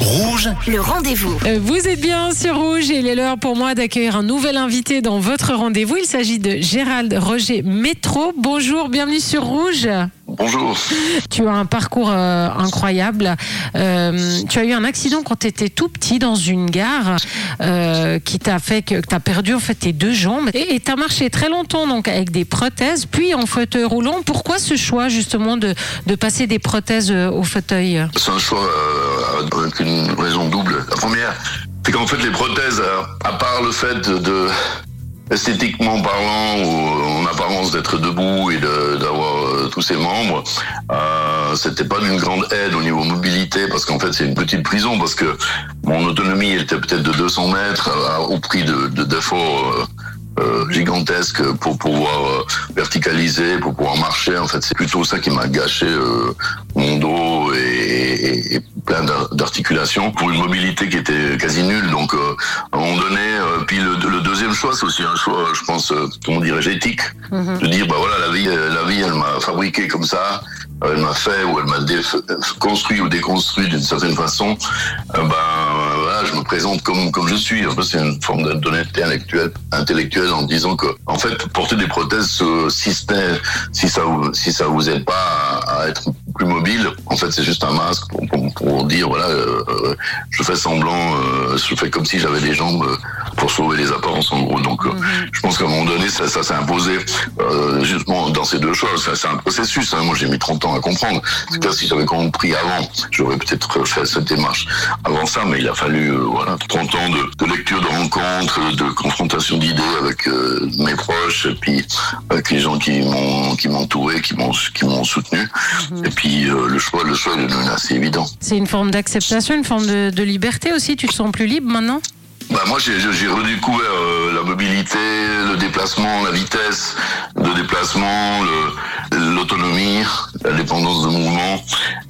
Rouge, Le rendez-vous. Euh, Vous êtes bien sur Rouge et il est l'heure pour moi d'accueillir un nouvel invité dans votre rendez-vous. Il s'agit de Gérald Roger Métro. Bonjour, bienvenue sur Rouge. Bonjour. Tu as un parcours euh, incroyable. Euh, tu as eu un accident quand tu étais tout petit dans une gare euh, qui t'a fait que, tu as perdu en fait tes deux jambes et tu as marché très longtemps donc avec des prothèses puis en fauteuil roulant. Pourquoi ce choix justement de, de passer des prothèses au fauteuil? C'est un choix avec une raison double. La première, c'est qu'en fait les prothèses, à part le fait de, esthétiquement parlant, ou en apparence d'être debout et d'avoir ses membres, euh, c'était pas d'une grande aide au niveau mobilité parce qu'en fait c'est une petite prison parce que mon autonomie était peut-être de 200 mètres euh, au prix de de- d'efforts. euh, euh, pour pouvoir verticaliser, pour pouvoir marcher. En fait, c'est plutôt ça qui m'a gâché mon dos et plein d'ar- d'articulations pour une mobilité qui était quasi nulle. Donc, euh, à un moment donné, euh, puis le, le deuxième choix, c'est aussi un choix, je pense, euh, comment dirais-je, éthique, de dire, bah voilà, la vie, euh, la vie, elle m'a fabriqué comme ça. euh, Elle m'a fait ou elle m'a construit ou déconstruit d'une certaine façon. Euh, ben voilà, je me présente comme comme je suis. Un peu, c'est une forme d'honnêteté intellectuelle, intellectuelle en disant que, en fait, porter des prothèses, euh, si si ça vous, si ça vous aide pas à, à être plus mobile, en fait, c'est juste un masque pour, pour, pour dire voilà, euh, euh, je fais semblant, euh, je fais comme si j'avais des jambes pour sauver les apparences en gros. Donc, euh, je pense qu'à un moment donné, ça, ça s'est imposé euh, justement dans ces deux choses. C'est un processus. Hein. Moi, j'ai mis 30 ans à comprendre. Clair, si j'avais compris avant, j'aurais peut-être fait cette démarche avant ça, mais il a fallu voilà 30 ans de, de lecture, de rencontres, de confrontation avec euh, mes proches, et puis avec les gens qui m'ont qui m'entouraient, qui m'ont qui m'ont soutenu. Et puis euh, le choix, le choix est devenu assez évident. C'est une forme d'acceptation, une forme de, de liberté aussi. Tu te sens plus libre maintenant? Bah moi j'ai redécouvert euh, la mobilité, le déplacement, la vitesse de déplacement, l'autonomie, la dépendance de mouvement.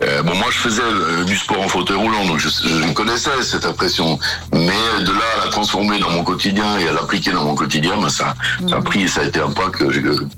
Euh, bon moi je faisais euh, du sport en fauteuil roulant donc je, je connaissais cette impression, mais de là à la transformer dans mon quotidien et à l'appliquer dans mon quotidien, bah, ça, ça a pris ça a été un pas que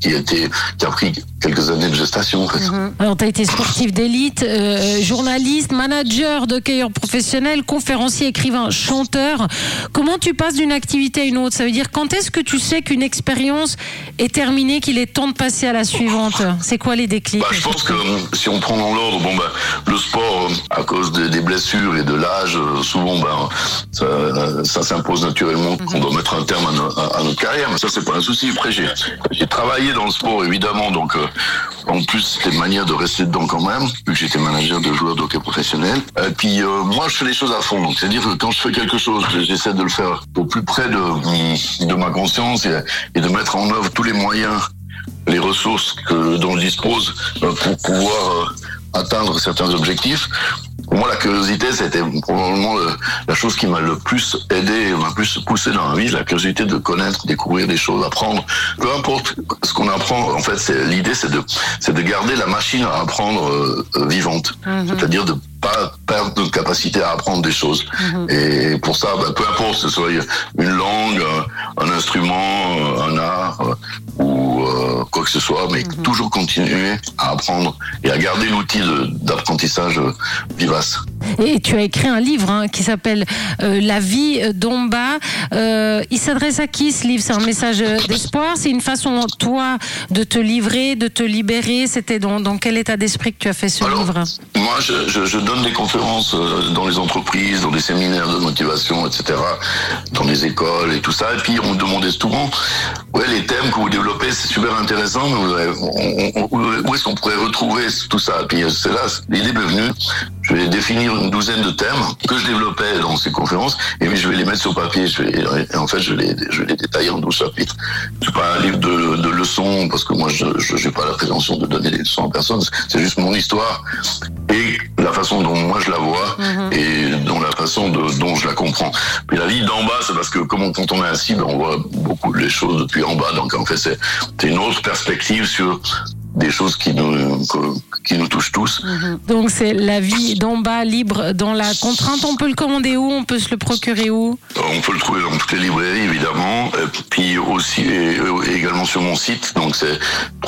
qui a été qui a pris quelques années de gestation en fait. Alors, tu as été sportif d'élite, euh, journaliste, manager, d'hockeyeur professionnel, conférencier, écrivain, chanteur. Comment tu passes d'une activité à une autre? Ça veut dire quand est-ce que tu sais qu'une expérience est terminée, qu'il est temps de passer à la suivante? C'est quoi les déclics? Bah, je pense que euh, si on prend dans l'ordre, bon bah le sport, euh, à cause des, des blessures et de l'âge, euh, souvent ben ça, ça s'impose naturellement qu'on doit mettre un terme à, no- à- à notre carrière. Mais ça c'est pas un souci. Après j'ai travaillé dans le sport évidemment, donc euh, en plus c'était une manière de rester dedans quand même, vu que j'étais manager de joueurs de hockey professionnel. Et puis euh, moi je fais les choses à fond, c'est-à-dire que quand je fais quelque chose, j'essaie de le faire au plus près de, de ma conscience et, et de mettre en œuvre tous les moyens les ressources que, dont je dispose euh, pour pouvoir euh, atteindre certains objectifs. Pour moi, la curiosité, c'était probablement le- la chose qui m'a le plus aidé, m'a plus poussé dans la vie, la curiosité de connaître, découvrir des choses, apprendre. Peu importe ce qu'on apprend, en fait, c'est l'idée, c'est de, c'est de garder la machine à apprendre euh, euh, vivante, c'est-à-dire de pas perdre notre capacité à apprendre des choses. Et pour ça, bah, peu importe, que ce soit une langue, un, un instrument, un art euh, ou euh, quoi que ce soit, mais toujours continuer à apprendre et à garder l'outil d'apprentissage euh, vivace. Et tu as écrit un livre hein, qui s'appelle euh, La vie d'en bas. Euh, il s'adresse à qui ce livre? C'est un message euh, d'espoir? C'est une façon, toi, de te livrer, de te libérer? C'était dans, dans quel état d'esprit que tu as fait ce Alors, livre? Moi, je, je, je donne des conférences dans les entreprises, dans des séminaires de motivation, etc., dans les écoles et tout ça. Et puis, on me demandait souvent, ouais, les thèmes que vous développez, c'est super intéressant, mais vous avez- on- on- on- où est-ce qu'on pourrait retrouver tout ça? Et puis, c'est là, l'idée m'est venue. Je vais définir une douzaine de thèmes que je développais dans ces conférences, et puis je vais les mettre sur papier. Je vais, et en fait, je les, je vais les détailler en 12 chapitres. C'est pas un livre de, de leçons, parce que moi, je n'ai pas la prétention de donner des leçons à personne. C'est juste mon histoire et la façon dont moi je la vois et dont la façon de- dont je la comprends. Puis la vie d'en bas, c'est parce que comme on- quand on est assis, ben, on voit beaucoup les choses depuis en bas. Donc en fait, c'est c'est une autre perspective sur des choses qui nous qui nous touchent tous. Donc c'est La vie d'en bas, libre dans la contrainte. On peut le commander où? On peut se le procurer où? On peut le trouver dans toutes les librairies, évidemment. Et puis aussi, et, et également sur mon site. Donc c'est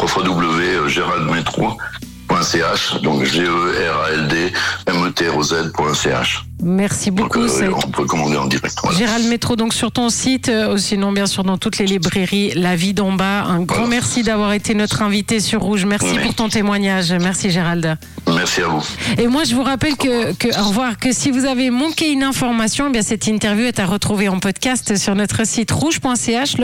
www.géraldmetro.fr. G-E-R-A-L-D, donc G-E-R-A-L-D, M-E-T-R-O-Z.ch. Merci beaucoup. Donc, euh, on peut commander en direct. voilà. Gérald Métro, donc sur ton site, euh, sinon bien sûr dans toutes les librairies, La Vie d'en bas. Un grand Voilà. merci d'avoir été notre invité sur Rouge. Merci Oui. pour ton témoignage. Merci Gérald. Merci à vous. Et moi, je vous rappelle que, que, au revoir, que si vous avez manqué une information, eh bien cette interview est à retrouver en podcast sur notre site rouge.ch.